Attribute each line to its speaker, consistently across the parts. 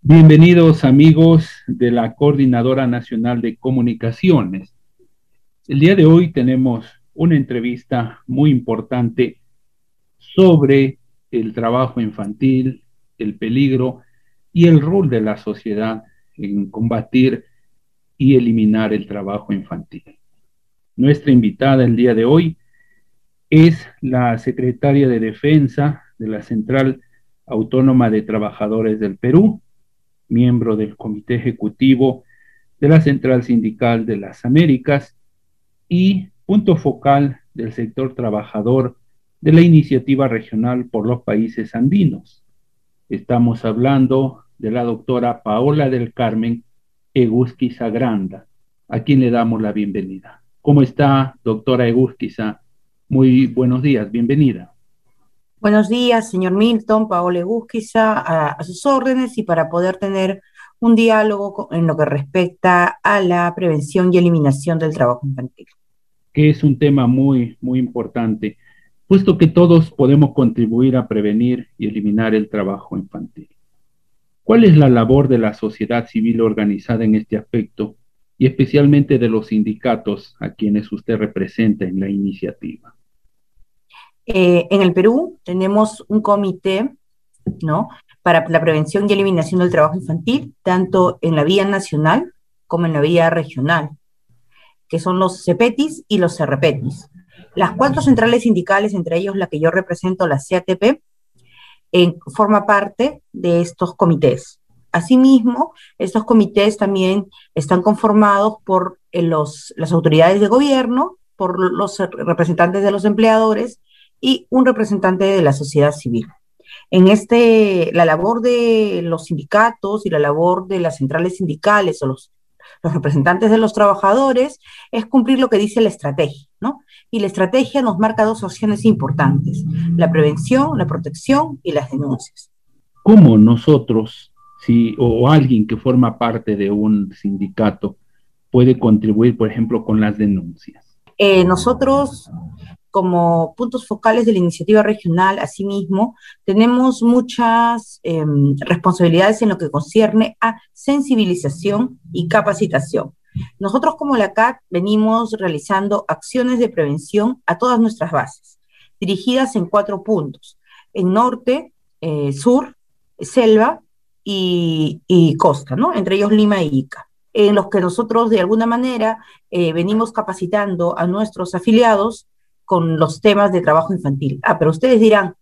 Speaker 1: Bienvenidos amigos de la Coordinadora Nacional de Comunicaciones. El día de hoy tenemos una entrevista muy importante sobre el trabajo infantil, el peligro y el rol de la sociedad en combatir y eliminar el trabajo infantil. Nuestra invitada el día de hoy es la secretaria de Defensa de la Central Autónoma de Trabajadores del Perú, miembro del Comité Ejecutivo de la Central Sindical de las Américas y punto focal del sector trabajador de la iniciativa regional por los países andinos. Estamos hablando de la doctora Paola del Carmen Egusquiza Granda, a quien le damos la bienvenida. ¿Cómo está, doctora Egusquiza? Muy buenos días, bienvenida.
Speaker 2: Buenos días, señor Milton, Paola Egusquiza, a, sus órdenes y para poder tener un diálogo en lo que respecta a la prevención y eliminación del trabajo infantil.
Speaker 1: Que es un tema muy, muy importante, puesto que todos podemos contribuir a prevenir y eliminar el trabajo infantil. ¿Cuál es la labor de la sociedad civil organizada en este aspecto y especialmente de los sindicatos a quienes usted representa en la iniciativa?
Speaker 2: Eh, en el Perú tenemos un comité, ¿no? Para la prevención y eliminación del trabajo infantil, tanto en la vía nacional como en la vía regional, que son los CEPETIS y los CERREPETIS. Las cuatro centrales sindicales, entre ellos la que yo represento, la CATP, forma parte de estos comités. Asimismo, estos comités también están conformados por eh, los, las autoridades de gobierno, por los representantes de los empleadores y un representante de la sociedad civil. En este, la labor de los sindicatos y la labor de las centrales sindicales o los, los representantes de los trabajadores es cumplir lo que dice la estrategia, ¿no? y la estrategia nos marca dos opciones importantes, la prevención, la protección y las denuncias.
Speaker 1: ¿Cómo nosotros, si, o alguien que forma parte de un sindicato, puede contribuir, por ejemplo, con las denuncias?
Speaker 2: Eh, nosotros, como puntos focales de la iniciativa regional, asimismo, tenemos muchas em, responsabilidades en lo que concierne a sensibilización y capacitación. Nosotros como la CAC venimos realizando acciones de prevención a todas nuestras bases, dirigidas en cuatro puntos, en norte, eh, sur, selva y, costa, ¿no? Entre ellos Lima y Ica, en los que nosotros de alguna manera eh, venimos capacitando a nuestros afiliados con los temas de trabajo infantil. Ah, pero ustedes dirán,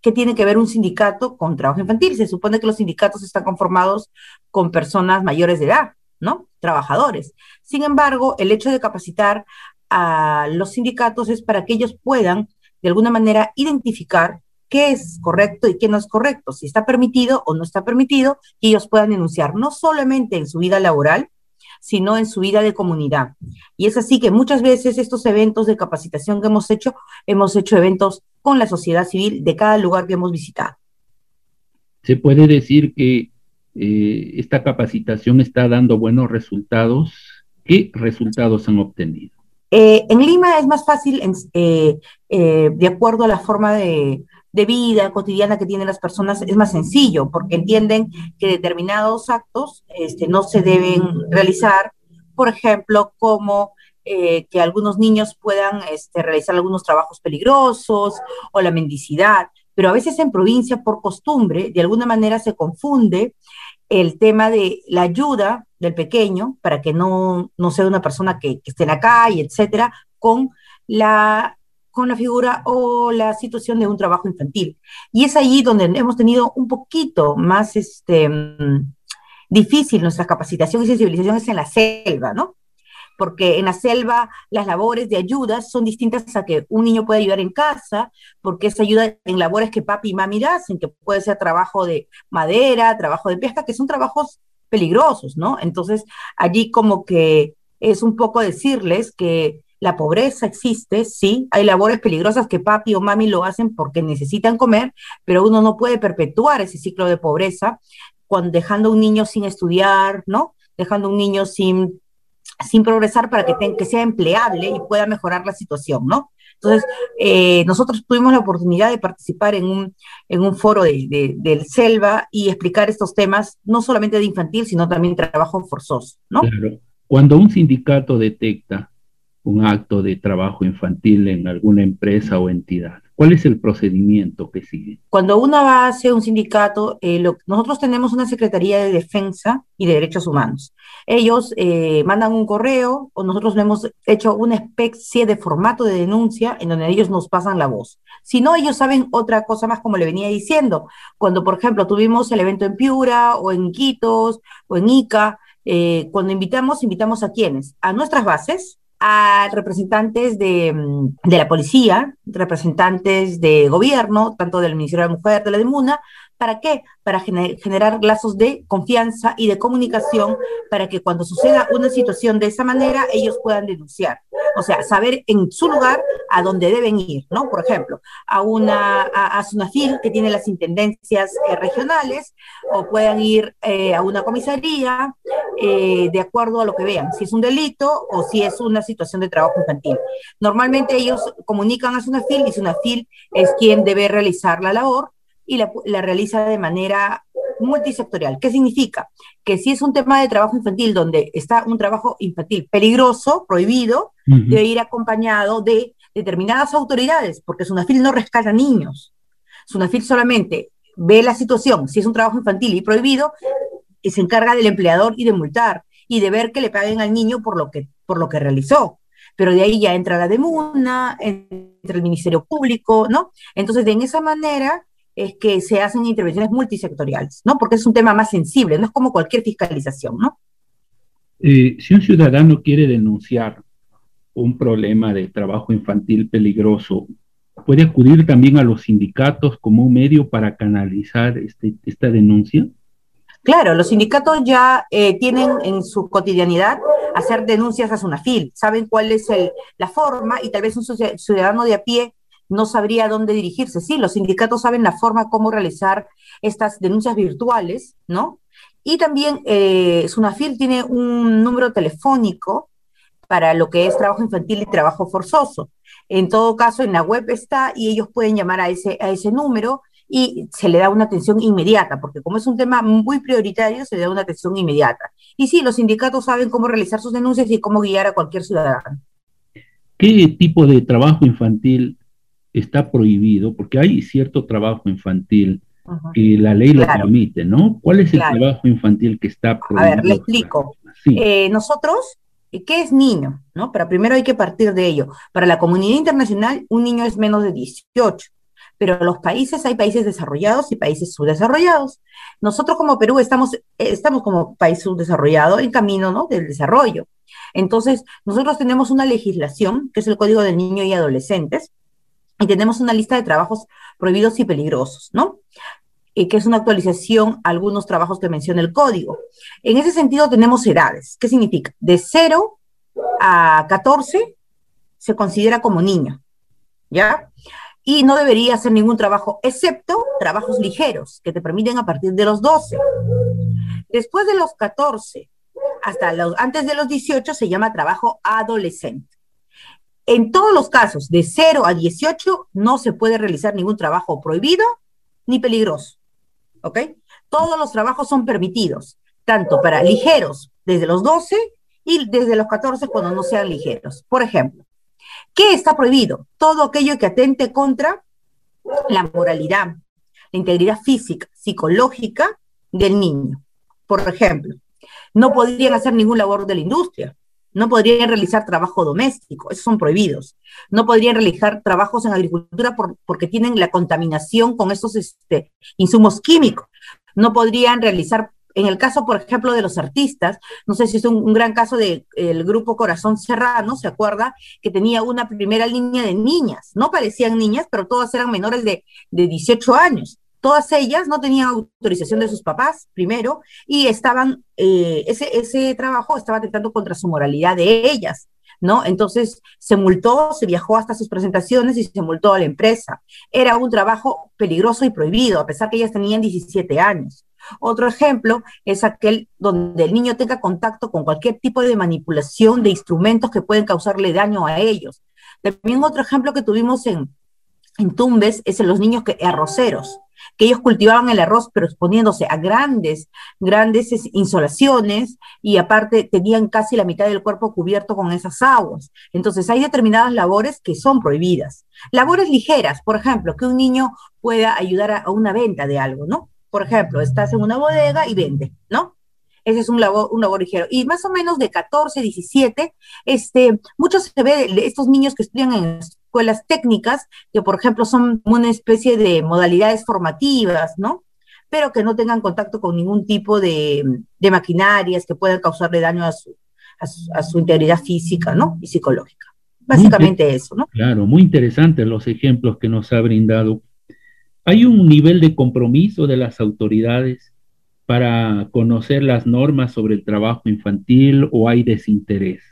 Speaker 2: ¿qué tiene que ver un sindicato con trabajo infantil? Se supone que los sindicatos están conformados con personas mayores de edad. ¿no? Trabajadores. Sin embargo, el hecho de capacitar a los sindicatos es para que ellos puedan, de alguna manera, identificar qué es correcto y qué no es correcto, si está permitido o no está permitido, y ellos puedan denunciar, no solamente en su vida laboral, sino en su vida de comunidad. Y es así que muchas veces estos eventos de capacitación que hemos hecho, hemos hecho eventos con la sociedad civil de cada lugar que hemos visitado.
Speaker 1: Se puede decir que eh, esta capacitación está dando buenos resultados. ¿Qué resultados han obtenido?
Speaker 2: Eh, en Lima es más fácil, eh, de acuerdo a la forma de, vida cotidiana que tienen las personas, es más sencillo, porque entienden que determinados actos este, no se deben realizar, por ejemplo, como que algunos niños puedan este, realizar algunos trabajos peligrosos o la mendicidad pero a veces en provincia, por costumbre, de alguna manera se confunde el tema de la ayuda del pequeño para que no, no sea una persona que, esté en la calle, etcétera, con la, con la figura o la situación de un trabajo infantil. Y es allí donde hemos tenido un poquito más este, mm, difícil nuestra capacitación y sensibilización es en la selva, ¿no? porque en la selva las labores de ayuda son distintas a que un niño puede ayudar en casa, porque es ayuda en labores que papi y mami hacen, que puede ser trabajo de madera, trabajo de pesca, que son trabajos peligrosos, ¿no? Entonces, allí como que es un poco decirles que la pobreza existe, sí, hay labores peligrosas que papi o mami lo hacen porque necesitan comer, pero uno no puede perpetuar ese ciclo de pobreza cuando dejando un niño sin estudiar, ¿no? Dejando un niño sin sin progresar para que, sea empleable y pueda mejorar la situación, ¿no? Entonces, eh, nosotros tuvimos la oportunidad de participar en un, en un foro de, del Selva y explicar estos temas, no solamente de infantil, sino también trabajo forzoso, ¿no?
Speaker 1: Claro. Cuando un sindicato detecta un acto de trabajo infantil en alguna empresa o entidad, ¿Cuál es el procedimiento que sigue?
Speaker 2: Cuando uno va hacia un sindicato, eh, nosotros tenemos una Secretaría de Defensa y de Derechos Humanos. Ellos eh, mandan un correo o nosotros hemos hecho una especie de formato de denuncia en donde ellos nos pasan la voz. Si no, ellos saben otra cosa más, como le venía diciendo. Cuando, por ejemplo, tuvimos el evento en Piura o en Quitos o en Ica, eh, cuando invitamos, invitamos a quienes? A nuestras bases, a representantes de, mm, de, la policía, representantes de gobierno, tanto del Ministerio de la Mujer, de la de MUNA, ¿Para qué? Para generar lazos de confianza y de comunicación para que cuando suceda una situación de esa manera, ellos puedan denunciar. O sea, saber en su lugar a dónde deben ir, ¿no? Por ejemplo, a una a, a Sunafil que tiene las intendencias eh, regionales, o puedan ir eh, a una comisaría, eh, de acuerdo a lo que vean, si es un delito o si es una situación de trabajo infantil. Normalmente ellos comunican a Sunafil y Sunafil es quien debe realizar la labor y la, realiza de manera multisectorial. ¿Qué significa? Que si es un tema de trabajo infantil donde está un trabajo infantil peligroso, prohibido, debe ir acompañado de determinadas autoridades, porque Sunafil no rescata niños. Sunafil solamente ve la situación, si es un trabajo infantil y prohibido, se encarga del empleador y de multar y de ver que le paguen al niño por lo que, por lo que realizó. Pero de ahí ya entra la demuna, entra el Ministerio Público, ¿no? Entonces, de esa manera, es que se hacen intervenciones multisectoriales, ¿no? Porque es un tema más sensible, no es como cualquier fiscalización, ¿no?
Speaker 1: Eh, si un ciudadano quiere denunciar un problema de trabajo infantil peligroso, ¿puede acudir también a los sindicatos como un medio para canalizar este, esta denuncia?
Speaker 2: Claro, los sindicatos ya eh, tienen en su cotidianidad hacer denuncias a SUNAFIL, saben cuál es la forma y tal vez un ciudadano de a pie no sabría dónde dirigirse. Sí, los sindicatos saben la forma cómo realizar estas denuncias virtuales, ¿no? Y también eh, Sunafil tiene un número telefónico para lo que es trabajo infantil y trabajo forzoso. En todo caso, en la web está y ellos pueden llamar a ese, a ese número y se le da una atención inmediata, porque como es un tema muy prioritario, se le da una atención inmediata. Y sí, los sindicatos saben cómo realizar sus denuncias y cómo guiar a cualquier ciudadano.
Speaker 1: ¿Qué tipo de trabajo infantil está prohibido, porque hay cierto trabajo infantil que la ley lo permite, ¿no? ¿Cuál es el trabajo infantil que está
Speaker 2: prohibido? A ver, le explico. Eh, nosotros, ¿qué es niño? ¿no? Pero primero hay que partir de ello. Para la comunidad internacional, un niño es menos de 18 pero los países, hay países desarrollados y países subdesarrollados. Nosotros como Perú estamos, estamos como país subdesarrollado en camino ¿no? del desarrollo. Entonces, nosotros tenemos una legislación, que es el Código de Niños y Adolescentes, y tenemos una lista de trabajos prohibidos y peligrosos, ¿no? Y que es una actualización a algunos trabajos que menciona el código. En ese sentido tenemos edades. ¿Qué significa? De 0 a 14 se considera como niño, ¿ya? Y no debería hacer ningún trabajo, excepto trabajos ligeros, que te permiten a partir de los 12. Después de los 14 hasta los, antes de los 18 se llama trabajo adolescente. En todos los casos, de 0 a 18, no se puede realizar ningún trabajo prohibido ni peligroso. ¿Ok? Todos los trabajos son permitidos, tanto para ligeros desde los 12 y desde los 14 cuando no sean ligeros. Por ejemplo, ¿qué está prohibido? Todo aquello que atente contra la moralidad, la integridad física, psicológica del niño. Por ejemplo, no podrían hacer ningún labor de la industria, no podrían realizar trabajo doméstico, esos son prohibidos. No podrían realizar trabajos en agricultura porque tienen la contaminación con esos este, insumos químicos. No podrían realizar, en el caso, por ejemplo, de los artistas, no sé si es un, gran caso del grupo Corazón Serrano, ¿se acuerda? Que tenía una primera línea de niñas. No parecían niñas, pero todas eran menores de, de 18 años todas ellas no tenían autorización de sus papás, primero, y estaban, eh, ese, ese trabajo estaba atentando contra su moralidad de ellas, ¿no? Entonces se multó, se viajó hasta sus presentaciones y se multó a la empresa. Era un trabajo peligroso y prohibido, a pesar que ellas tenían 17 años. Otro ejemplo es aquel donde el niño tenga contacto con cualquier tipo de manipulación de instrumentos que pueden causarle daño a ellos. También otro ejemplo que tuvimos en, en Tumbes es en los niños que, arroceros, que ellos cultivaban el arroz, pero exponiéndose a grandes, grandes insolaciones y aparte tenían casi la mitad del cuerpo cubierto con esas aguas. Entonces hay determinadas labores que son prohibidas. Labores ligeras, por ejemplo, que un niño pueda ayudar a, a una venta de algo, ¿no? Por ejemplo, estás en una bodega y vende, ¿no? Ese es un labor, un labor ligero. Y más o menos de 14, 17, este, muchos se ve de estos niños que estudian en escuelas técnicas, que por ejemplo son una especie de modalidades formativas, ¿no? Pero que no tengan contacto con ningún tipo de, de maquinarias que puedan causarle daño a su, a su, integridad física, ¿no? Y psicológica. Básicamente eso, ¿no?
Speaker 1: Claro, muy interesantes los ejemplos que nos ha brindado. ¿Hay un nivel de compromiso de las autoridades para conocer las normas sobre el trabajo infantil o hay desinterés?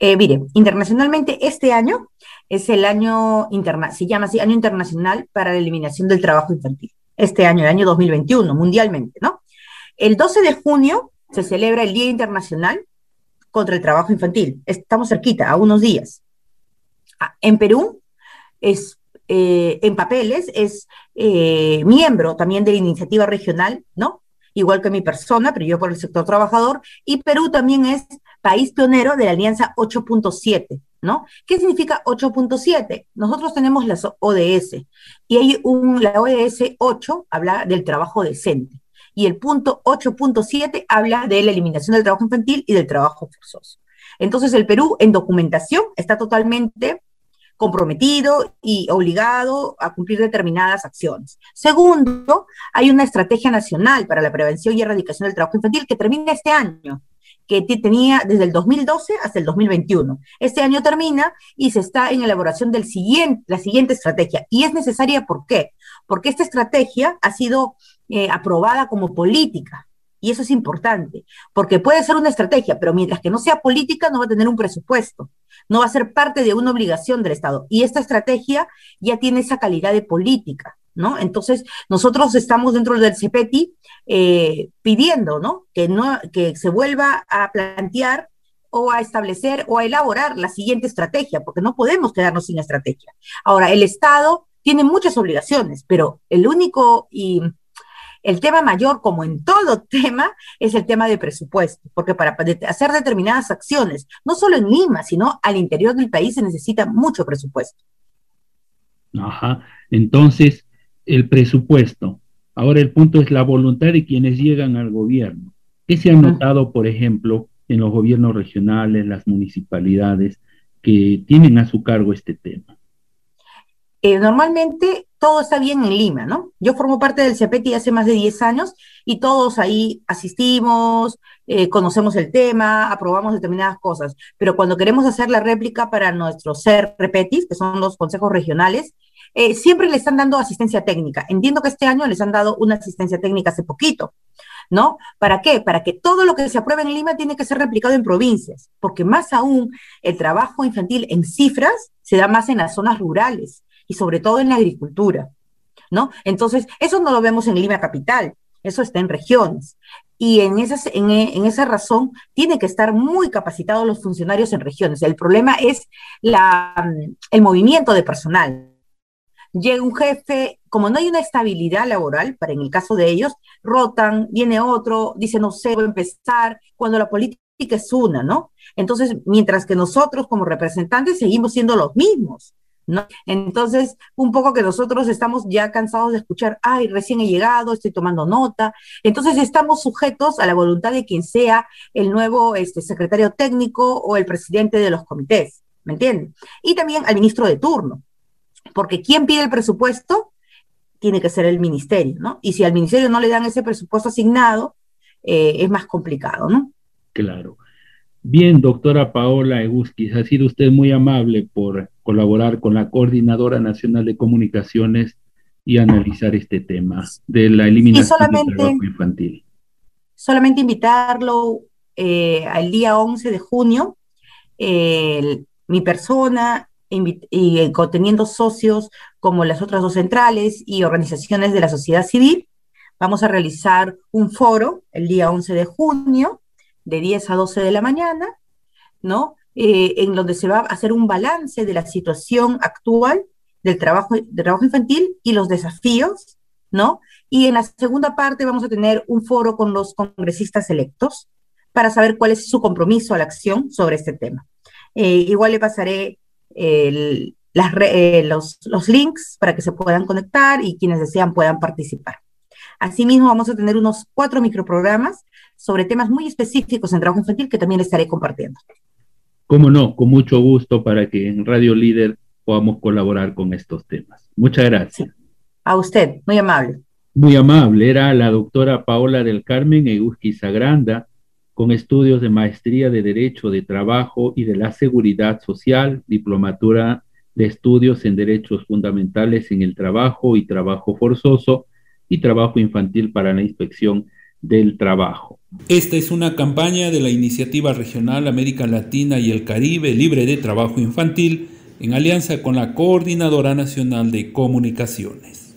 Speaker 2: Eh, mire, internacionalmente este año es el año interna se llama así, año internacional para la eliminación del trabajo infantil. Este año, el año 2021, mundialmente, ¿no? El 12 de junio se celebra el Día Internacional contra el Trabajo Infantil. Estamos cerquita, a unos días. Ah, en Perú es eh, en papeles, es eh, miembro también de la iniciativa regional, ¿no? Igual que mi persona, pero yo por el sector trabajador, y Perú también es país pionero de la Alianza 8.7, ¿no? ¿Qué significa 8.7? Nosotros tenemos las ODS y hay un, la ODS 8 habla del trabajo decente y el punto 8.7 habla de la eliminación del trabajo infantil y del trabajo forzoso. Entonces el Perú en documentación está totalmente comprometido y obligado a cumplir determinadas acciones. Segundo, hay una estrategia nacional para la prevención y erradicación del trabajo infantil que termina este año que tenía desde el 2012 hasta el 2021. Este año termina y se está en elaboración de siguiente, la siguiente estrategia. Y es necesaria, ¿por qué? Porque esta estrategia ha sido eh, aprobada como política y eso es importante, porque puede ser una estrategia, pero mientras que no sea política, no va a tener un presupuesto, no va a ser parte de una obligación del Estado. Y esta estrategia ya tiene esa calidad de política, ¿no? Entonces, nosotros estamos dentro del CEPETI eh, pidiendo, ¿no? Que, ¿no? que se vuelva a plantear o a establecer o a elaborar la siguiente estrategia, porque no podemos quedarnos sin estrategia. Ahora, el Estado tiene muchas obligaciones, pero el único y el tema mayor, como en todo tema, es el tema de presupuesto, porque para hacer determinadas acciones, no solo en Lima, sino al interior del país se necesita mucho presupuesto.
Speaker 1: Ajá, entonces, el presupuesto. Ahora el punto es la voluntad de quienes llegan al gobierno. ¿Qué se ha notado, por ejemplo, en los gobiernos regionales, las municipalidades, que tienen a su cargo este tema?
Speaker 2: Eh, normalmente todo está bien en Lima, ¿no? Yo formo parte del CEPETI hace más de 10 años y todos ahí asistimos, eh, conocemos el tema, aprobamos determinadas cosas, pero cuando queremos hacer la réplica para nuestros CERPETIS, que son los consejos regionales, eh, siempre le están dando asistencia técnica. Entiendo que este año les han dado una asistencia técnica hace poquito, ¿no? ¿Para qué? Para que todo lo que se apruebe en Lima tiene que ser replicado en provincias, porque más aún el trabajo infantil en cifras se da más en las zonas rurales y sobre todo en la agricultura, ¿no? Entonces, eso no lo vemos en Lima Capital, eso está en regiones. Y en, esas, en, esa razón tienen que estar muy capacitados los funcionarios en regiones. El problema es la, el movimiento de personal. Llega un jefe, como no hay una estabilidad laboral, para en el caso de ellos, rotan, viene otro, dice no sé, voy a empezar, cuando la política es una, ¿no? Entonces, mientras que nosotros como representantes seguimos siendo los mismos. ¿No? Entonces, un poco que nosotros estamos ya cansados de escuchar, ay, recién he llegado, estoy tomando nota. Entonces, estamos sujetos a la voluntad de quien sea el nuevo este, secretario técnico o el presidente de los comités, ¿me entienden? Y también al ministro de turno, porque quien pide el presupuesto tiene que ser el ministerio, ¿no? Y si al ministerio no le dan ese presupuesto asignado, eh, es más complicado, ¿no?
Speaker 1: Claro. Bien, doctora Paola Eguskis, ha sido usted muy amable por colaborar con la Coordinadora Nacional de Comunicaciones y analizar este tema de la eliminación del trabajo infantil.
Speaker 2: Solamente invitarlo eh, al día 11 de junio, mi persona y eh, conteniendo socios como las otras dos centrales y organizaciones de la sociedad civil, vamos a realizar un foro el día 11 de junio de 10 a 12 de la mañana, ¿no? eh, en donde se va a hacer un balance de la situación actual del trabajo, del trabajo infantil y los desafíos, ¿no? Y en la segunda parte vamos a tener un foro con los congresistas electos para saber cuál es su compromiso a la acción sobre este tema. Eh, igual le pasaré eh, los, los links para que se puedan conectar y quienes desean puedan participar. Asimismo, vamos a tener unos cuatro microprogramas sobre temas muy específicos en trabajo infantil que también estaré compartiendo.
Speaker 1: Cómo no, con mucho gusto para que en Radio Líder podamos colaborar con estos temas. Muchas gracias.
Speaker 2: A usted, muy amable.
Speaker 1: Muy amable, era la doctora Paola del Carmen Eguski Sagranda, con estudios de maestría de Derecho de Trabajo y de la Seguridad Social, diplomatura de estudios en Derechos Fundamentales en el Trabajo y Trabajo Forzoso y Trabajo Infantil para la Inspección del Trabajo.
Speaker 3: Esta es una campaña de la Iniciativa Regional América Latina y el Caribe Libre de Trabajo Infantil en alianza con la Coordinadora Nacional de Comunicaciones.